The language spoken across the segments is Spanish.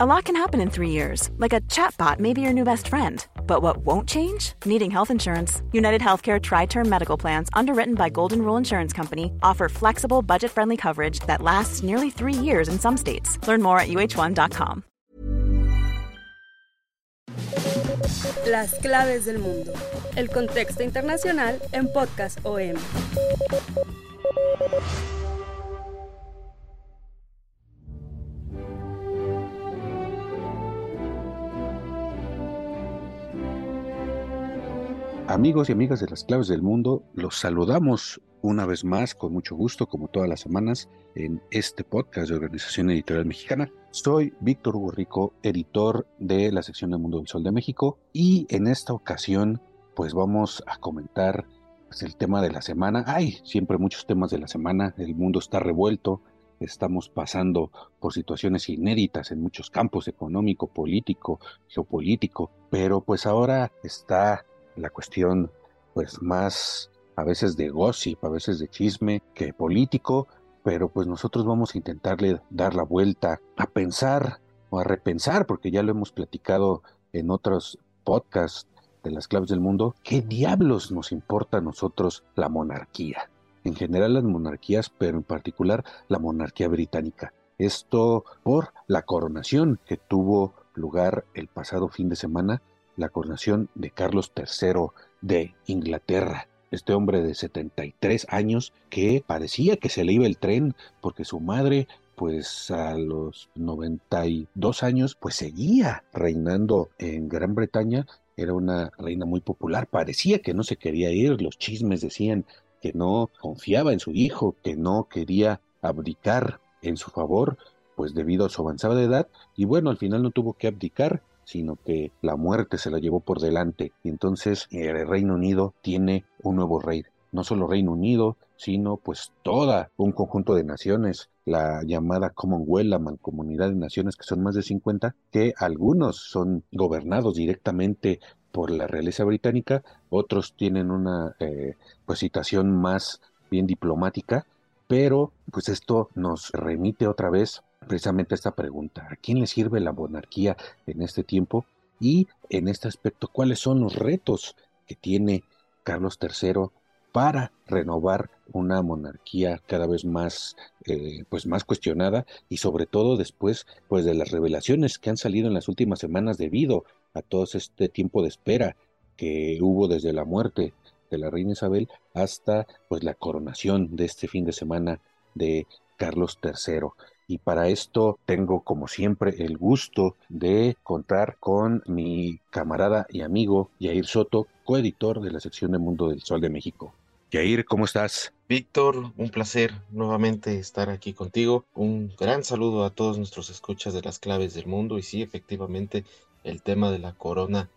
A lot can happen in three years, like a chatbot may be your new best friend. But what won't change? Needing health insurance. United Healthcare Tri Term Medical Plans, underwritten by Golden Rule Insurance Company, offer flexible, budget friendly coverage that lasts nearly three years in some states. Learn more at uh1.com. Las claves del mundo. El contexto internacional en Podcast OM. Amigos y amigas de las claves del mundo, los saludamos una vez más con mucho gusto, como todas las semanas, en este podcast de Organización Editorial Mexicana. Soy Víctor Hugo editor de la sección del Mundo del Sol de México, y en esta ocasión, pues vamos a comentar pues, el tema de la semana. Hay siempre muchos temas de la semana, el mundo está revuelto, estamos pasando por situaciones inéditas en muchos campos, económico, político, geopolítico, pero pues ahora está la cuestión pues más a veces de gossip, a veces de chisme que político, pero pues nosotros vamos a intentarle dar la vuelta a pensar o a repensar, porque ya lo hemos platicado en otros podcasts de las claves del mundo, ¿qué diablos nos importa a nosotros la monarquía? En general las monarquías, pero en particular la monarquía británica. Esto por la coronación que tuvo lugar el pasado fin de semana la coronación de Carlos III de Inglaterra. Este hombre de 73 años que parecía que se le iba el tren porque su madre pues a los 92 años pues seguía reinando en Gran Bretaña, era una reina muy popular, parecía que no se quería ir, los chismes decían que no confiaba en su hijo, que no quería abdicar en su favor, pues debido a su avanzada edad, y bueno, al final no tuvo que abdicar, sino que la muerte se la llevó por delante. Y entonces el Reino Unido tiene un nuevo rey. No solo Reino Unido, sino pues toda un conjunto de naciones, la llamada Commonwealth, la mancomunidad de naciones que son más de 50, que algunos son gobernados directamente por la realeza británica, otros tienen una eh, pues situación más bien diplomática, pero pues esto nos remite otra vez precisamente esta pregunta. ¿A quién le sirve la monarquía en este tiempo? Y en este aspecto, ¿cuáles son los retos que tiene Carlos III para renovar una monarquía cada vez más, eh, pues más cuestionada y sobre todo después pues de las revelaciones que han salido en las últimas semanas debido a todo este tiempo de espera que hubo desde la muerte de la reina Isabel hasta pues la coronación de este fin de semana de Carlos III. Y para esto tengo, como siempre, el gusto de contar con mi camarada y amigo Yair Soto, coeditor de la sección de Mundo del Sol de México. Yair, ¿cómo estás? Víctor, un placer nuevamente estar aquí contigo. Un gran saludo a todos nuestros escuchas de las claves del mundo. Y sí, efectivamente, el tema de la corona,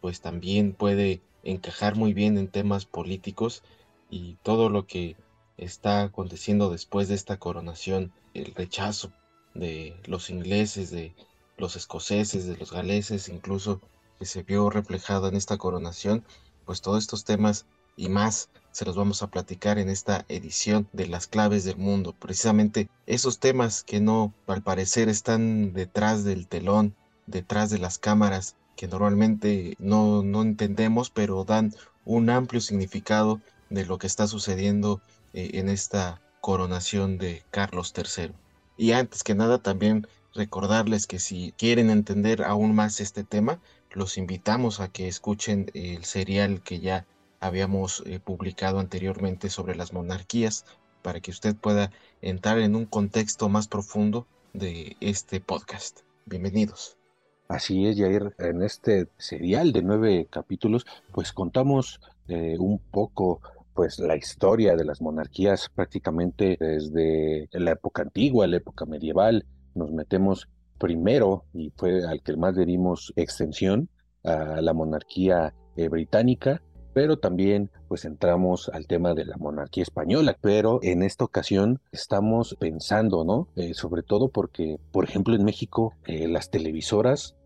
pues también puede encajar muy bien en temas políticos y todo lo que está aconteciendo después de esta coronación, el rechazo de los ingleses, de los escoceses, de los galeses, incluso que se vio reflejado en esta coronación, pues todos estos temas y más se los vamos a platicar en esta edición de las claves del mundo. Precisamente esos temas que no, al parecer, están detrás del telón, detrás de las cámaras, que normalmente no, no entendemos, pero dan un amplio significado de lo que está sucediendo eh, en esta coronación de Carlos III. Y antes que nada también recordarles que si quieren entender aún más este tema, los invitamos a que escuchen el serial que ya habíamos eh, publicado anteriormente sobre las monarquías para que usted pueda entrar en un contexto más profundo de este podcast. Bienvenidos. Así es, Jair. En este serial de nueve capítulos, pues contamos eh, un poco pues la historia de las monarquías prácticamente desde la época antigua, la época medieval, nos metemos primero, y fue al que más le dimos extensión, a la monarquía eh, británica, pero también pues entramos al tema de la monarquía española, pero en esta ocasión estamos pensando, ¿no? Eh, sobre todo porque, por ejemplo, en México eh, las televisoras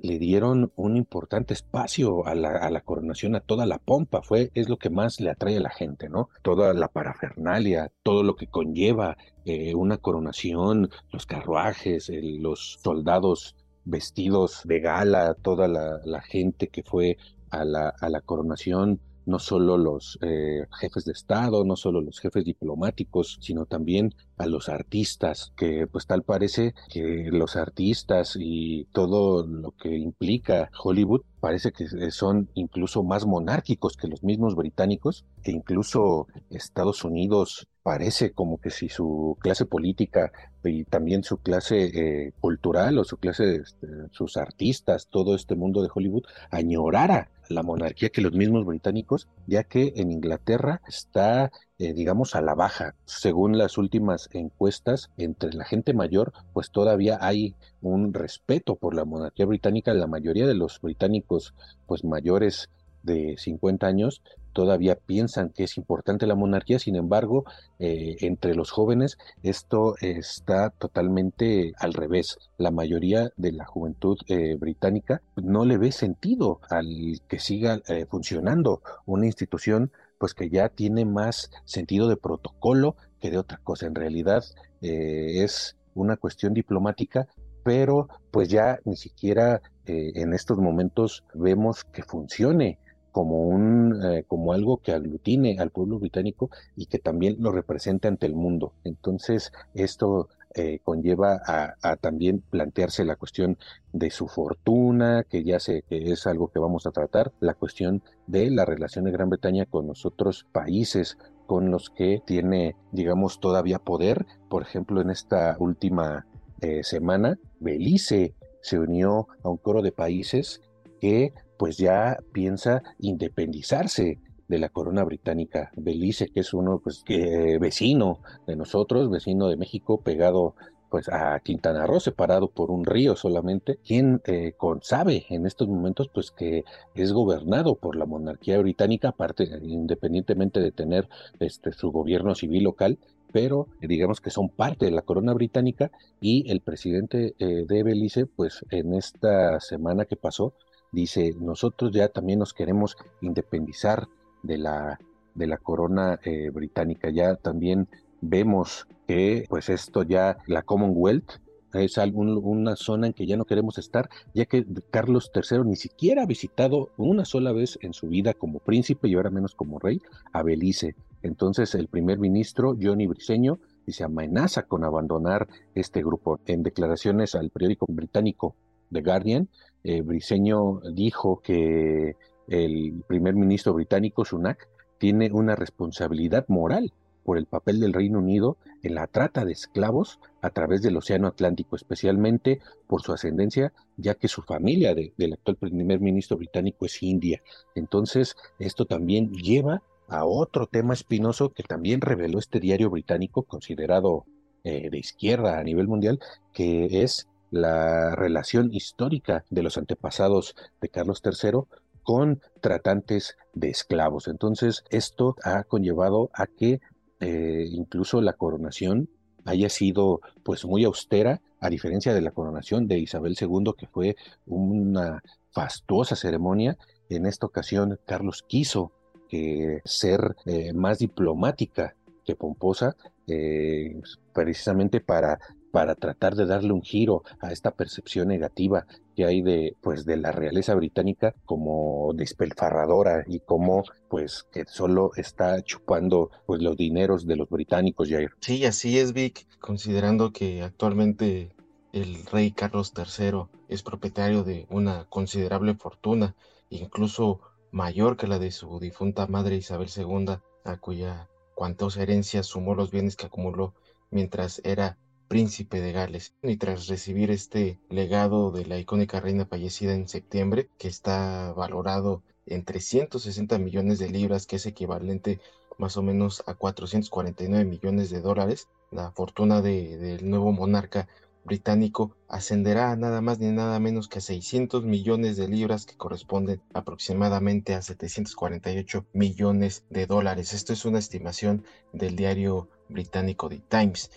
le dieron un importante espacio a la, coronación, a toda la pompa, fue, es lo que más le atrae a la gente, ¿no? Toda la parafernalia, todo lo que conlleva eh, una coronación, los carruajes, los soldados vestidos de gala, toda la, gente que fue a la, a la coronación no solo los eh, jefes de Estado, no solo los jefes diplomáticos, sino también a los artistas, que pues tal parece que los artistas y todo lo que implica Hollywood parece que son incluso más monárquicos que los mismos británicos, que incluso Estados Unidos parece como que si su clase política y también su clase eh, cultural o su clase, este, sus artistas, todo este mundo de Hollywood, añorara la monarquía que los mismos británicos, ya que en Inglaterra está, eh, digamos, a la baja. Según las últimas encuestas, entre la gente mayor, pues todavía hay un respeto por la monarquía británica. La mayoría de los británicos, pues mayores de 50 años, todavía piensan que es importante la monarquía, sin embargo, eh, entre los jóvenes esto está totalmente al revés. La mayoría de la juventud eh, británica no le ve sentido al que siga eh, funcionando una institución pues que ya tiene más sentido de protocolo que de otra cosa. En realidad es una cuestión diplomática, pero pues ya ni siquiera en estos momentos vemos que funcione como un eh, como algo que aglutine al pueblo británico y que también lo represente ante el mundo. Entonces, esto eh, conlleva a, también plantearse la cuestión de su fortuna, que ya sé que es algo que vamos a tratar, la cuestión de la relación de Gran Bretaña con los otros países con los que tiene, digamos, todavía poder. Por ejemplo, en esta última eh, semana, Belice se unió a un coro de países que pues ya piensa independizarse de la corona británica. Belice, que es uno pues que, vecino de nosotros, vecino de México, pegado pues a Quintana Roo, separado por un río solamente, quien eh, con, sabe en estos momentos pues que es gobernado por la monarquía británica, aparte, independientemente de tener este, su gobierno civil local, pero digamos que son parte de la corona británica y el presidente eh, de Belice pues en esta semana que pasó dice, nosotros ya también nos queremos independizar de la, de la corona eh, británica, ya también vemos que pues esto ya, la Commonwealth, es una zona en que ya no queremos estar, ya que Carlos III ni siquiera ha visitado una sola vez en su vida como príncipe y ahora menos como rey a Belice. Entonces el primer ministro, Johnny Briceño, se amenaza con abandonar este grupo. En declaraciones al periódico británico The Guardian, eh, Briceño dijo que el primer ministro británico, Sunak, tiene una responsabilidad moral por el papel del Reino Unido en la trata de esclavos a través del Océano Atlántico, especialmente por su ascendencia, ya que su familia del actual primer ministro británico es india. Entonces, esto también lleva a otro tema espinoso que también reveló este diario británico, considerado eh, de izquierda a nivel mundial, que es la relación histórica de los antepasados de Carlos III con tratantes de esclavos. Entonces, esto ha conllevado a que eh, incluso la coronación haya sido pues muy austera, a diferencia de la coronación de Isabel II, que fue una fastuosa ceremonia. En esta ocasión, Carlos quiso que ser eh, más diplomática que pomposa, eh, precisamente para para tratar de darle un giro a esta percepción negativa que hay de pues de la realeza británica como despelfarradora y como pues que solo está chupando pues los dineros de los británicos Jair. Sí, así es Vic, considerando que actualmente el rey Carlos III es propietario de una considerable fortuna, incluso mayor que la de su difunta madre Isabel II, a cuya cuantos herencias sumó los bienes que acumuló mientras era príncipe de Gales. Y tras recibir este legado de la icónica reina fallecida en septiembre, que está valorado en 360 millones de libras, que es equivalente más o menos a 449 millones de dólares, la fortuna del nuevo monarca británico ascenderá a nada más ni nada menos que a 600 millones de libras que corresponden aproximadamente a 748 millones de dólares. Esto es una estimación del diario británico The Times.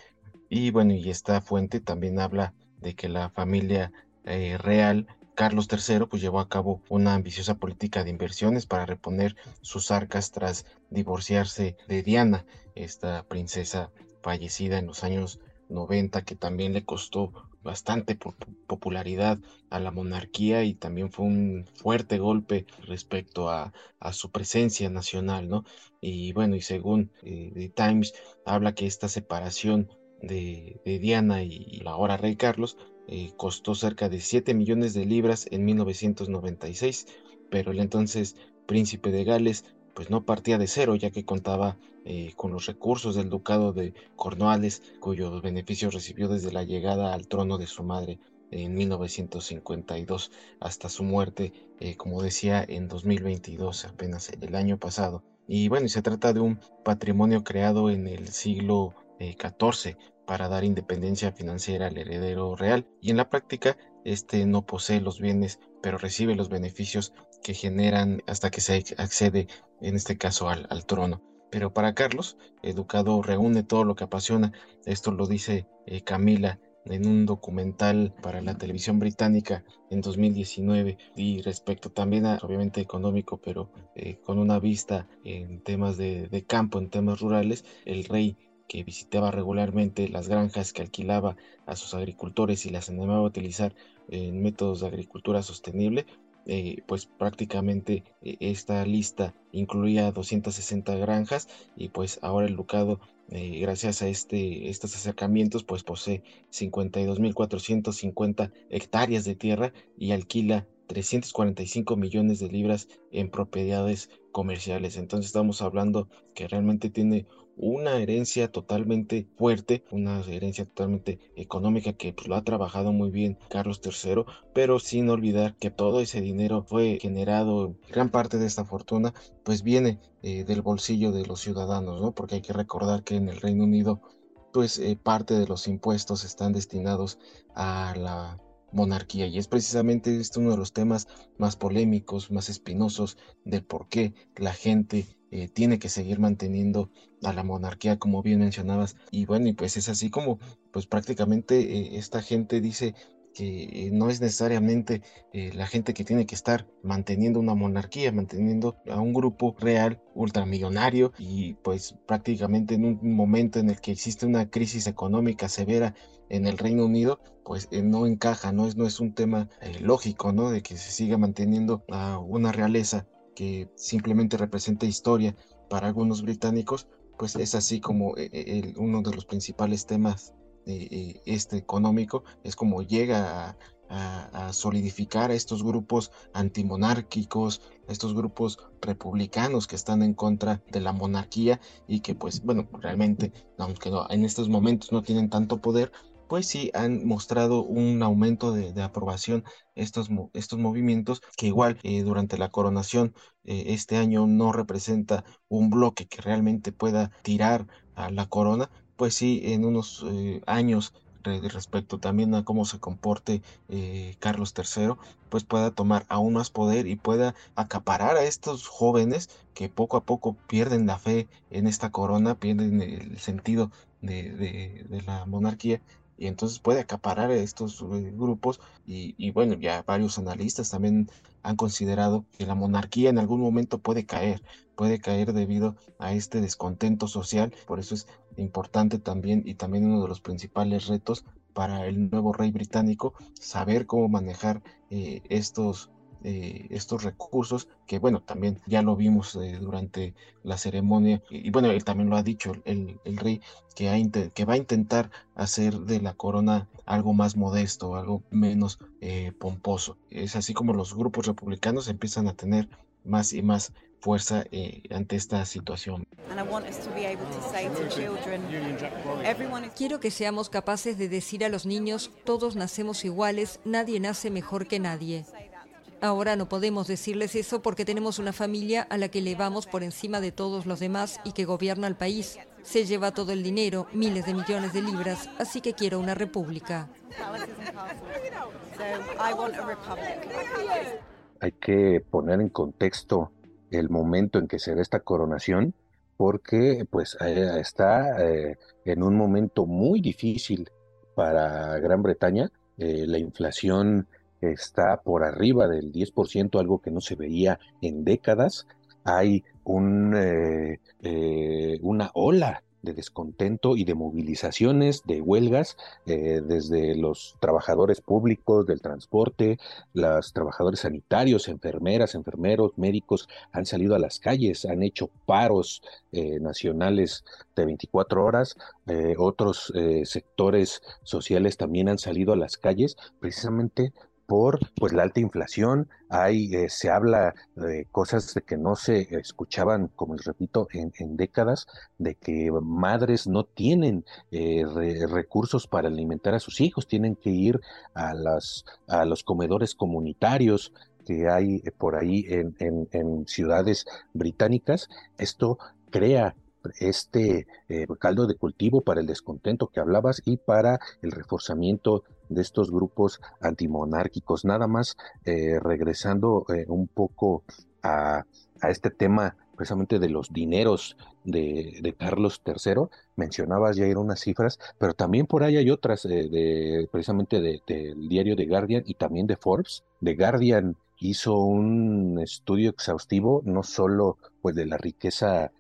Y bueno, y esta fuente también habla de que la familia eh, real Carlos III pues llevó a cabo una ambiciosa política de inversiones para reponer sus arcas tras divorciarse de Diana, esta princesa fallecida en los años 90 que también le costó bastante popularidad a la monarquía y también fue un fuerte golpe respecto a, su presencia nacional, ¿no? Y bueno, y según eh, The Times habla que esta separación de, Diana y la ahora rey Carlos eh, costó cerca de 7 millones de libras en 1996, pero el entonces príncipe de Gales pues no partía de cero, ya que contaba eh, con los recursos del ducado de Cornualles, cuyos beneficios recibió desde la llegada al trono de su madre en 1952 hasta su muerte, eh, como decía, en 2022, apenas el año pasado. Y bueno, se trata de un patrimonio creado en el siglo XIV eh, para dar independencia financiera al heredero real y en la práctica este no posee los bienes pero recibe los beneficios que generan hasta que se accede en este caso al, trono. Pero para Carlos, Educado reúne todo lo que apasiona. Esto lo dice eh, Camila en un documental para la televisión británica en 2019 y respecto también a obviamente económico pero eh, con una vista en temas de, de campo en temas rurales el rey que visitaba regularmente las granjas que alquilaba a sus agricultores y las animaba a utilizar en métodos de agricultura sostenible eh, pues prácticamente eh, esta lista incluía 260 granjas y pues ahora el Ducado eh, gracias a este, estos acercamientos pues posee 52.450 hectáreas de tierra y alquila 345 millones de libras en propiedades comerciales. Entonces estamos hablando que realmente tiene una herencia totalmente fuerte, una herencia totalmente económica que pues, lo ha trabajado muy bien Carlos III, pero sin olvidar que todo ese dinero fue generado, gran parte de esta fortuna, pues viene eh, del bolsillo de los ciudadanos, ¿no? Porque hay que recordar que en el Reino Unido, pues eh, parte de los impuestos están destinados a la monarquía y es precisamente este uno de los temas más polémicos, más espinosos del por qué la gente eh, tiene que seguir manteniendo a la monarquía, como bien mencionabas. Y bueno, y pues es así como, pues prácticamente eh, esta gente dice que eh, no es necesariamente la gente que tiene que estar manteniendo una monarquía, manteniendo a un grupo real ultramillonario y pues prácticamente en un momento en el que existe una crisis económica severa en el Reino Unido, pues no encaja, no es, no es un tema lógico, ¿no? De que se siga manteniendo a una realeza que simplemente representa historia para algunos británicos, pues es así como eh, eh, uno de los principales temas de este económico, es como llega a, solidificar a estos grupos antimonárquicos, estos grupos republicanos que están en contra de la monarquía y que pues bueno, realmente, aunque en estos momentos no tienen tanto poder, pues sí han mostrado un aumento de, aprobación estos, estos movimientos que igual eh, durante la coronación eh, este año no representa un bloque que realmente pueda tirar a la corona, pues sí en unos eh, años respecto también a cómo se comporte Carlos III, pues pueda tomar aún más poder y pueda acaparar a estos jóvenes que poco a poco pierden la fe en esta corona, pierden el sentido de la monarquía y entonces puede acaparar estos eh, grupos y, bueno, ya varios analistas también han considerado que la monarquía en algún momento puede caer, puede caer debido a este descontento social, por eso es importante también y también uno de los principales retos para el nuevo rey británico saber cómo manejar eh, estos eh, estos recursos, que bueno, también ya lo vimos eh, durante la ceremonia, y, bueno, él también lo ha dicho, el, rey, que, que va a intentar hacer de la corona algo más modesto, algo menos eh, pomposo. Es así como los grupos republicanos empiezan a tener más y más fuerza ante esta situación. Quiero que seamos capaces de decir a los niños, todos nacemos iguales, nadie nace mejor que nadie. Ahora no podemos decirles eso porque tenemos una familia a la que elevamos por encima de todos los demás y que gobierna el país. Se lleva todo el dinero, miles de millones de libras, así que quiero una república. Hay que poner en contexto el momento en que se da esta coronación, porque pues está eh, en un momento muy difícil para Gran Bretaña. Eh, la inflación está por arriba del 10%, algo que no se veía en décadas. Hay un, eh, eh, una ola de descontento y de movilizaciones, de huelgas, eh, desde los trabajadores públicos del transporte, los trabajadores sanitarios, enfermeras, enfermeros, médicos, han salido a las calles, han hecho paros nacionales de 24 horas, otros sectores sociales también han salido a las calles precisamente por pues la alta inflación, hay, eh, se habla de cosas de que no se escuchaban, como les repito, en, décadas, de que madres no tienen eh, recursos para alimentar a sus hijos, tienen que ir a, las, a los comedores comunitarios, que hay eh, por ahí en, en, ciudades británicas, esto crea este caldo de cultivo para el descontento que hablabas y para el reforzamiento de estos grupos antimonárquicos. Nada más eh, regresando eh, un poco a, este tema precisamente de los dineros de, Carlos III, mencionabas ya unas cifras, pero también por ahí hay otras eh, de, precisamente del diario The Guardian y también de Forbes. The Guardian hizo un estudio exhaustivo no solo pues de la riqueza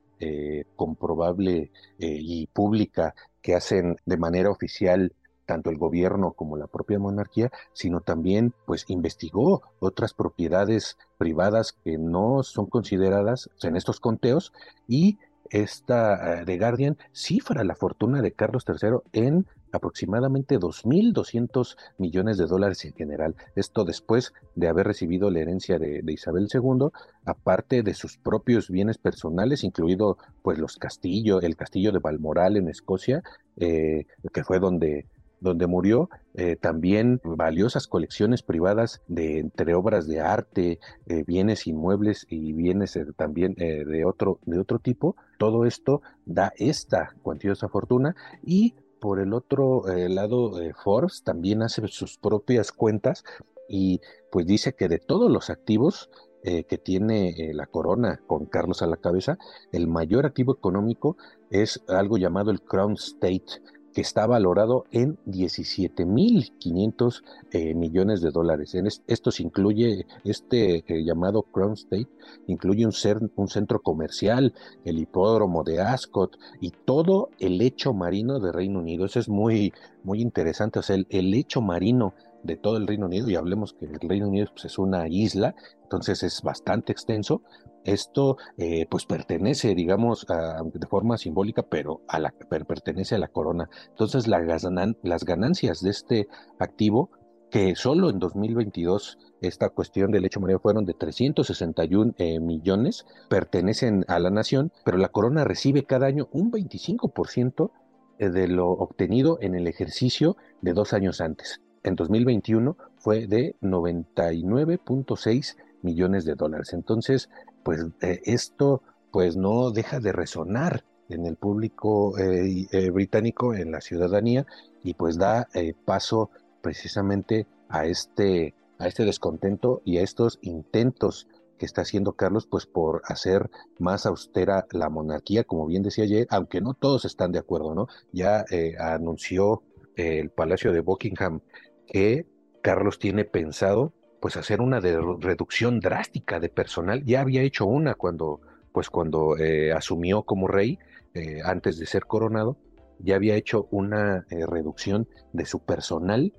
comprobable y pública que hacen de manera oficial tanto el gobierno como la propia monarquía, sino también pues investigó otras propiedades privadas que no son consideradas en estos conteos y esta de eh, Guardian cifra la fortuna de Carlos III en aproximadamente 2.200 millones de dólares en general. Esto después de haber recibido la herencia de, Isabel II, aparte de sus propios bienes personales, incluido pues los castillos, el castillo de Balmoral en Escocia, eh, que fue donde donde murió, eh, también valiosas colecciones privadas de entre obras de arte, eh, bienes inmuebles y bienes eh, también de, otro, de otro tipo. Todo esto da esta cuantiosa fortuna y por el otro lado, Forbes también hace sus propias cuentas y pues dice que de todos los activos que tiene la corona con Carlos a la cabeza, el mayor activo económico es algo llamado el Crown State, que está valorado en 17.500 eh, millones de dólares. En esto se incluye este eh, llamado Crown State, incluye un, centro comercial, el hipódromo de Ascot y todo el lecho marino de Reino Unido. Eso es muy, muy interesante. O sea, el, el lecho marino de todo el Reino Unido, y hablemos que el Reino Unido pues, es una isla, entonces es bastante extenso. Esto eh, pues pertenece, digamos, de forma simbólica, pero a la, pertenece a la corona. Entonces las ganancias de este activo, que solo en 2022 esta cuestión del hecho marino fueron de 361 eh, millones, pertenecen a la nación, pero la corona recibe cada año un 25% eh, de lo obtenido en el ejercicio de dos años antes en 2021 fue de 99.6 millones de dólares. Entonces, pues eh, esto pues no deja de resonar en el público eh, eh, británico, en la ciudadanía, y pues da paso precisamente a este, a este descontento y a estos intentos que está haciendo Carlos, pues por hacer más austera la monarquía, como bien decía ayer, aunque no todos están de acuerdo, ¿no? Ya anunció el Palacio de Buckingham que Carlos tiene pensado pues hacer una reducción drástica de personal. Ya había hecho una cuando, pues cuando eh, asumió como rey, eh, antes de ser coronado, ya había hecho una eh, reducción de su personal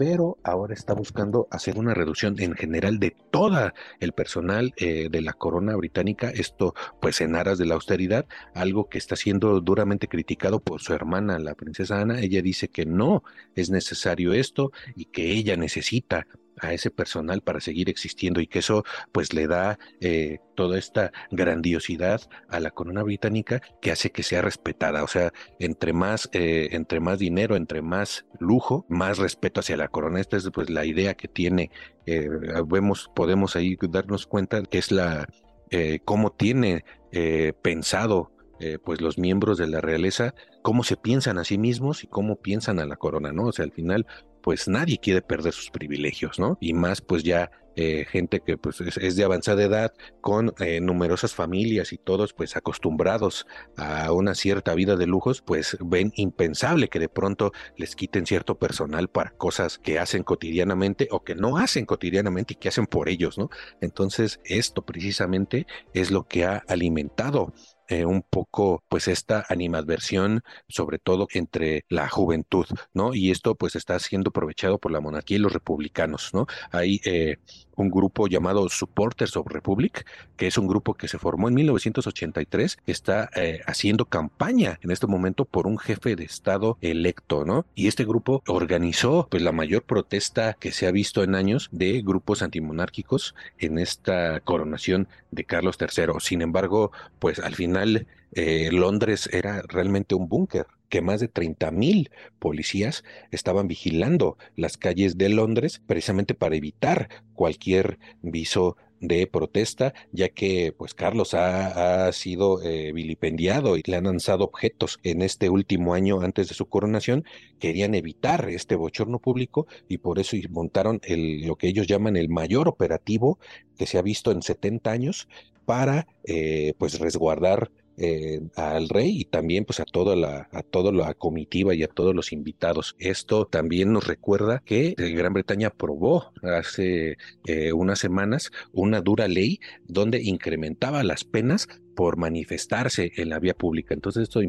pero ahora está buscando hacer una reducción en general de toda el personal eh, de la corona británica, esto pues en aras de la austeridad, algo que está siendo duramente criticado por su hermana, la princesa Ana, ella dice que no es necesario esto y que ella necesita a ese personal para seguir existiendo y que eso pues le da eh, toda esta grandiosidad a la corona británica que hace que sea respetada. O sea, entre más, eh, entre más dinero, entre más lujo, más respeto hacia la corona. Esta es pues la idea que tiene. Eh, vemos, podemos ahí darnos cuenta que es la cómo tiene pensado pues los miembros de la realeza, cómo se piensan a sí mismos y cómo piensan a la corona, ¿no? O sea, al final pues nadie quiere perder sus privilegios, ¿no? Y más pues ya eh, gente que pues es, de avanzada edad con eh, numerosas familias y todos pues acostumbrados a una cierta vida de lujos, pues ven impensable que de pronto les quiten cierto personal para cosas que hacen cotidianamente o que no hacen cotidianamente y que hacen por ellos, ¿no? Entonces esto precisamente es lo que ha alimentado eh, un poco pues esta animadversión, sobre todo entre la juventud, ¿no? Y esto pues está siendo aprovechado por la monarquía y los republicanos, ¿no? Hay eh, un grupo llamado Supporters of Republic, que es un grupo que se formó en 1983, que está eh, haciendo campaña en este momento por un jefe de Estado electo, ¿no? Y este grupo organizó pues la mayor protesta que se ha visto en años de grupos antimonárquicos en esta coronación de Carlos III. Sin embargo, pues al final eh, Londres era realmente un búnker que más de 30 mil policías estaban vigilando las calles de Londres precisamente para evitar cualquier viso de protesta, ya que pues Carlos ha, sido eh, vilipendiado y le han lanzado objetos en este último año antes de su coronación, querían evitar este bochorno público y por eso montaron lo que ellos llaman el mayor operativo que se ha visto en 70 años para eh, pues resguardar eh, al rey y también pues a toda la a toda la comitiva y a todos los invitados. Esto también nos recuerda que eh, Gran Bretaña aprobó hace eh, unas semanas una dura ley donde incrementaba las penas por manifestarse en la vía pública. Entonces esto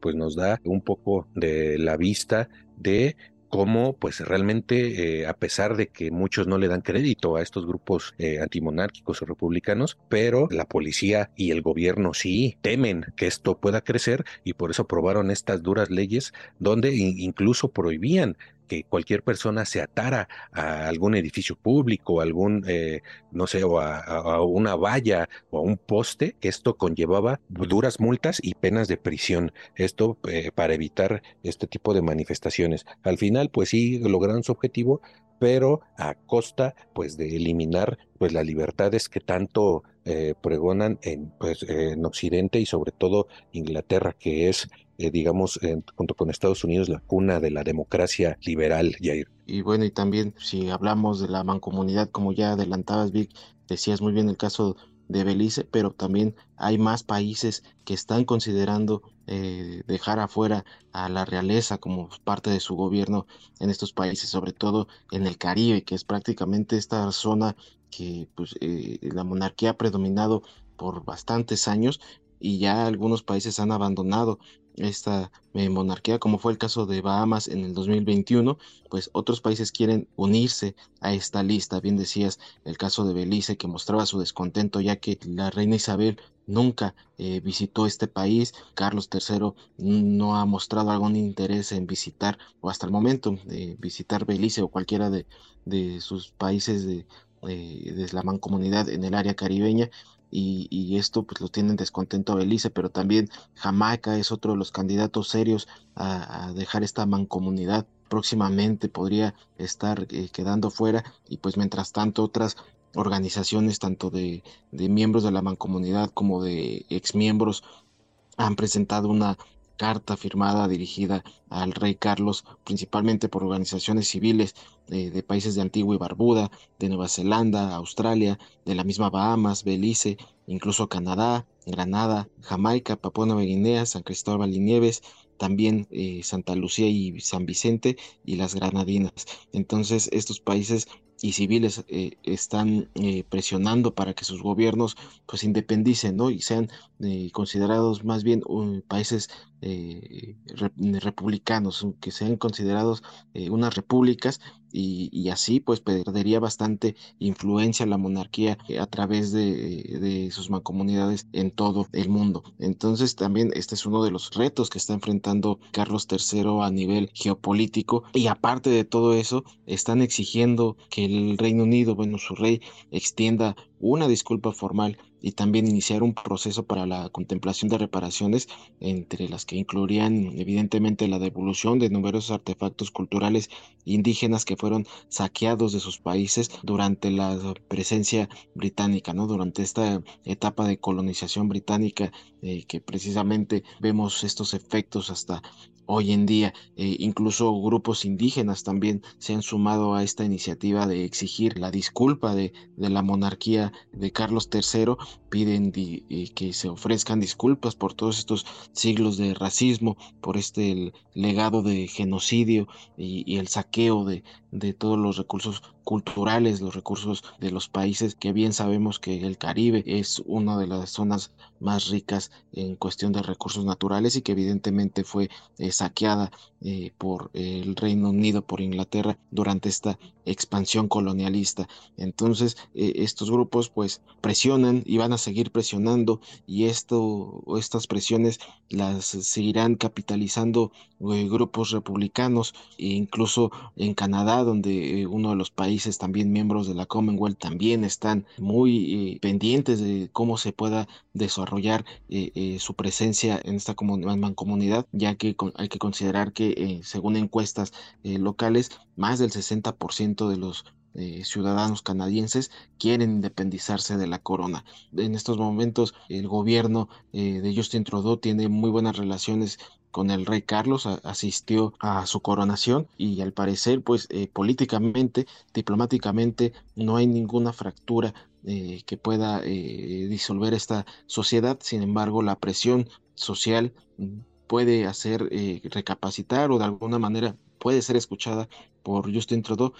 pues nos da un poco de la vista de cómo pues realmente eh, a pesar de que muchos no le dan crédito a estos grupos eh, antimonárquicos o republicanos, pero la policía y el gobierno sí temen que esto pueda crecer y por eso aprobaron estas duras leyes donde incluso prohibían que cualquier persona se atara a algún edificio público, algún, eh, no sé, o a, una valla o a un poste, esto conllevaba duras multas y penas de prisión. Esto eh, para evitar este tipo de manifestaciones. Al final, pues sí, lograron su objetivo, pero a costa pues de eliminar pues las libertades que tanto eh, pregonan en, pues, en Occidente y sobre todo Inglaterra, que es, eh, digamos, junto con Estados Unidos, la cuna de la democracia liberal. Y bueno, y también si hablamos de la mancomunidad, como ya adelantabas, Vic, decías muy bien el caso de Belice, pero también hay más países que están considerando eh, dejar afuera a la realeza como parte de su gobierno en estos países, sobre todo en el Caribe, que es prácticamente esta zona que pues, eh, la monarquía ha predominado por bastantes años y ya algunos países han abandonado esta eh, monarquía, como fue el caso de Bahamas en el 2021, pues otros países quieren unirse a esta lista. Bien decías el caso de Belice, que mostraba su descontento ya que la reina Isabel nunca eh, visitó este país. Carlos III no ha mostrado algún interés en visitar, o hasta el momento, de visitar Belice o cualquiera de, de sus países de, de la mancomunidad en el área caribeña y, esto pues lo tienen descontento a Belice, pero también Jamaica es otro de los candidatos serios a, dejar esta mancomunidad. Próximamente podría estar eh, quedando fuera y pues mientras tanto otras organizaciones tanto de, miembros de la mancomunidad como de exmiembros han presentado una carta firmada dirigida al rey Carlos, principalmente por organizaciones civiles eh, de países de Antigua y Barbuda, de Nueva Zelanda, Australia, de la misma Bahamas, Belice, incluso Canadá, Granada, Jamaica, Papua Nueva Guinea, San Cristóbal y Nieves, también eh, Santa Lucía y San Vicente y las Granadinas. Entonces estos países y civiles eh, están eh, presionando para que sus gobiernos pues independicen ¿no? y sean eh, considerados más bien países republicanos, que sean considerados unas repúblicas y, así pues perdería bastante influencia la monarquía a través de, de, sus mancomunidades en todo el mundo. Entonces también este es uno de los retos que está enfrentando Carlos III a nivel geopolítico y aparte de todo eso están exigiendo que el Reino Unido, bueno, su rey, extienda una disculpa formal y también iniciar un proceso para la contemplación de reparaciones, entre las que incluirían evidentemente la devolución de numerosos artefactos culturales indígenas que fueron saqueados de sus países durante la presencia británica, ¿no? Durante esta etapa de colonización británica, eh, que precisamente vemos estos efectos hasta hoy en día. Eh, incluso grupos indígenas también se han sumado a esta iniciativa de exigir la disculpa de, de la monarquía de Carlos III piden que se ofrezcan disculpas por todos estos siglos de racismo, por este legado de genocidio y, el saqueo de, todos los recursos culturales, los recursos de los países, que bien sabemos que el Caribe es una de las zonas más ricas en cuestión de recursos naturales y que evidentemente fue eh, saqueada eh, por el Reino Unido, por Inglaterra, durante esta expansión colonialista. Entonces, eh, estos grupos pues presionan y van a seguir presionando y esto, estas presiones las seguirán capitalizando grupos republicanos e incluso en Canadá, donde uno de los países también miembros de la Commonwealth también están muy pendientes de cómo se pueda desarrollar eh, eh, su presencia en esta mancomunidad, ya que hay que considerar que eh, según encuestas locales, más del 60% de los ciudadanos canadienses quieren independizarse de la corona. En estos momentos el gobierno de Justin Trudeau tiene muy buenas relaciones con el rey Carlos, asistió a su coronación y al parecer pues políticamente, diplomáticamente no hay ninguna fractura eh, que pueda eh, disolver esta sociedad. Sin embargo, la presión social puede hacer eh, recapacitar o de alguna manera puede ser escuchada por Justin Trudeau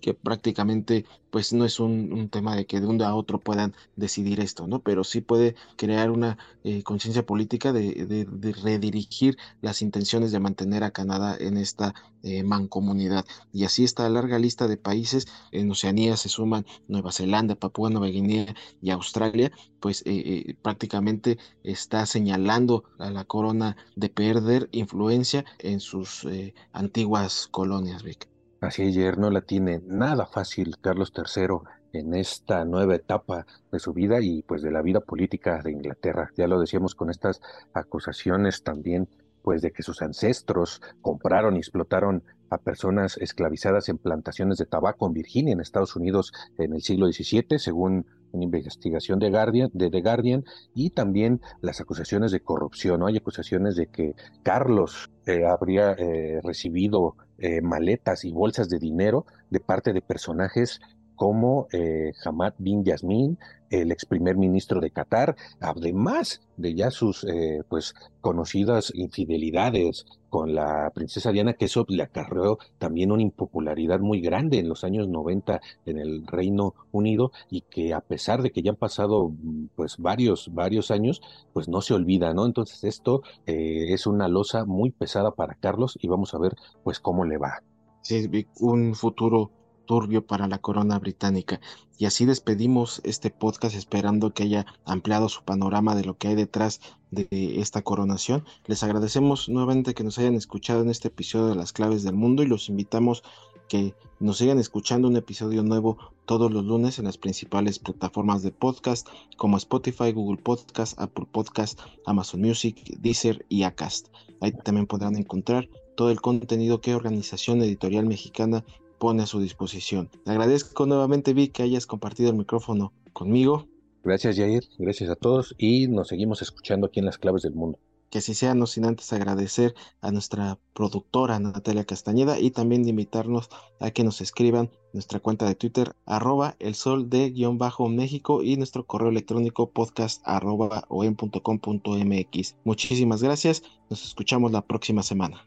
que prácticamente pues no es un, tema de que de un día a otro puedan decidir esto, ¿no? Pero sí puede crear una eh, conciencia política de, redirigir las intenciones de mantener a Canadá en esta eh, mancomunidad. Y así esta larga lista de países, en Oceanía se suman Nueva Zelanda, Papúa Nueva Guinea y Australia, pues eh, prácticamente está señalando a la corona de perder influencia en sus antiguas colonias, Vic. Así ayer no la tiene nada fácil Carlos III en esta nueva etapa de su vida y pues de la vida política de Inglaterra. Ya lo decíamos con estas acusaciones también pues de que sus ancestros compraron y explotaron a personas esclavizadas en plantaciones de tabaco en Virginia, en Estados Unidos, en el siglo XVII, según una investigación de, Guardian, de The Guardian, y también las acusaciones de corrupción. Hay acusaciones de que Carlos eh, habría eh, recibido eh, maletas y bolsas de dinero de parte de personajes como eh, Hamad bin Yasmin, el ex primer ministro de Qatar, además de ya sus eh, pues conocidas infidelidades con la princesa Diana, que eso le acarreó también una impopularidad muy grande en los años 90 en el Reino Unido y que a pesar de que ya han pasado pues varios, varios años, pues no se olvida, ¿no? Entonces esto eh, es una losa muy pesada para Carlos y vamos a ver pues cómo le va. Sí, un futuro turbio para la corona británica. Y así despedimos este podcast esperando que haya ampliado su panorama de lo que hay detrás de esta coronación. Les agradecemos nuevamente que nos hayan escuchado en este episodio de Las Claves del Mundo y los invitamos que nos sigan escuchando un episodio nuevo todos los lunes en las principales plataformas de podcast como Spotify, Google Podcast, Apple Podcast, Amazon Music, Deezer y Acast. Ahí también podrán encontrar todo el contenido que Organización Editorial Mexicana pone a su disposición. Le agradezco nuevamente, Vic, que hayas compartido el micrófono conmigo. Gracias, Jair. Gracias a todos y nos seguimos escuchando aquí en Las Claves del Mundo. Que así sea, no sin antes agradecer a nuestra productora Natalia Castañeda y también invitarnos a que nos escriban nuestra cuenta de Twitter, arroba el sol de guion bajo México y nuestro correo electrónico podcast arroba mx. Muchísimas gracias, nos escuchamos la próxima semana.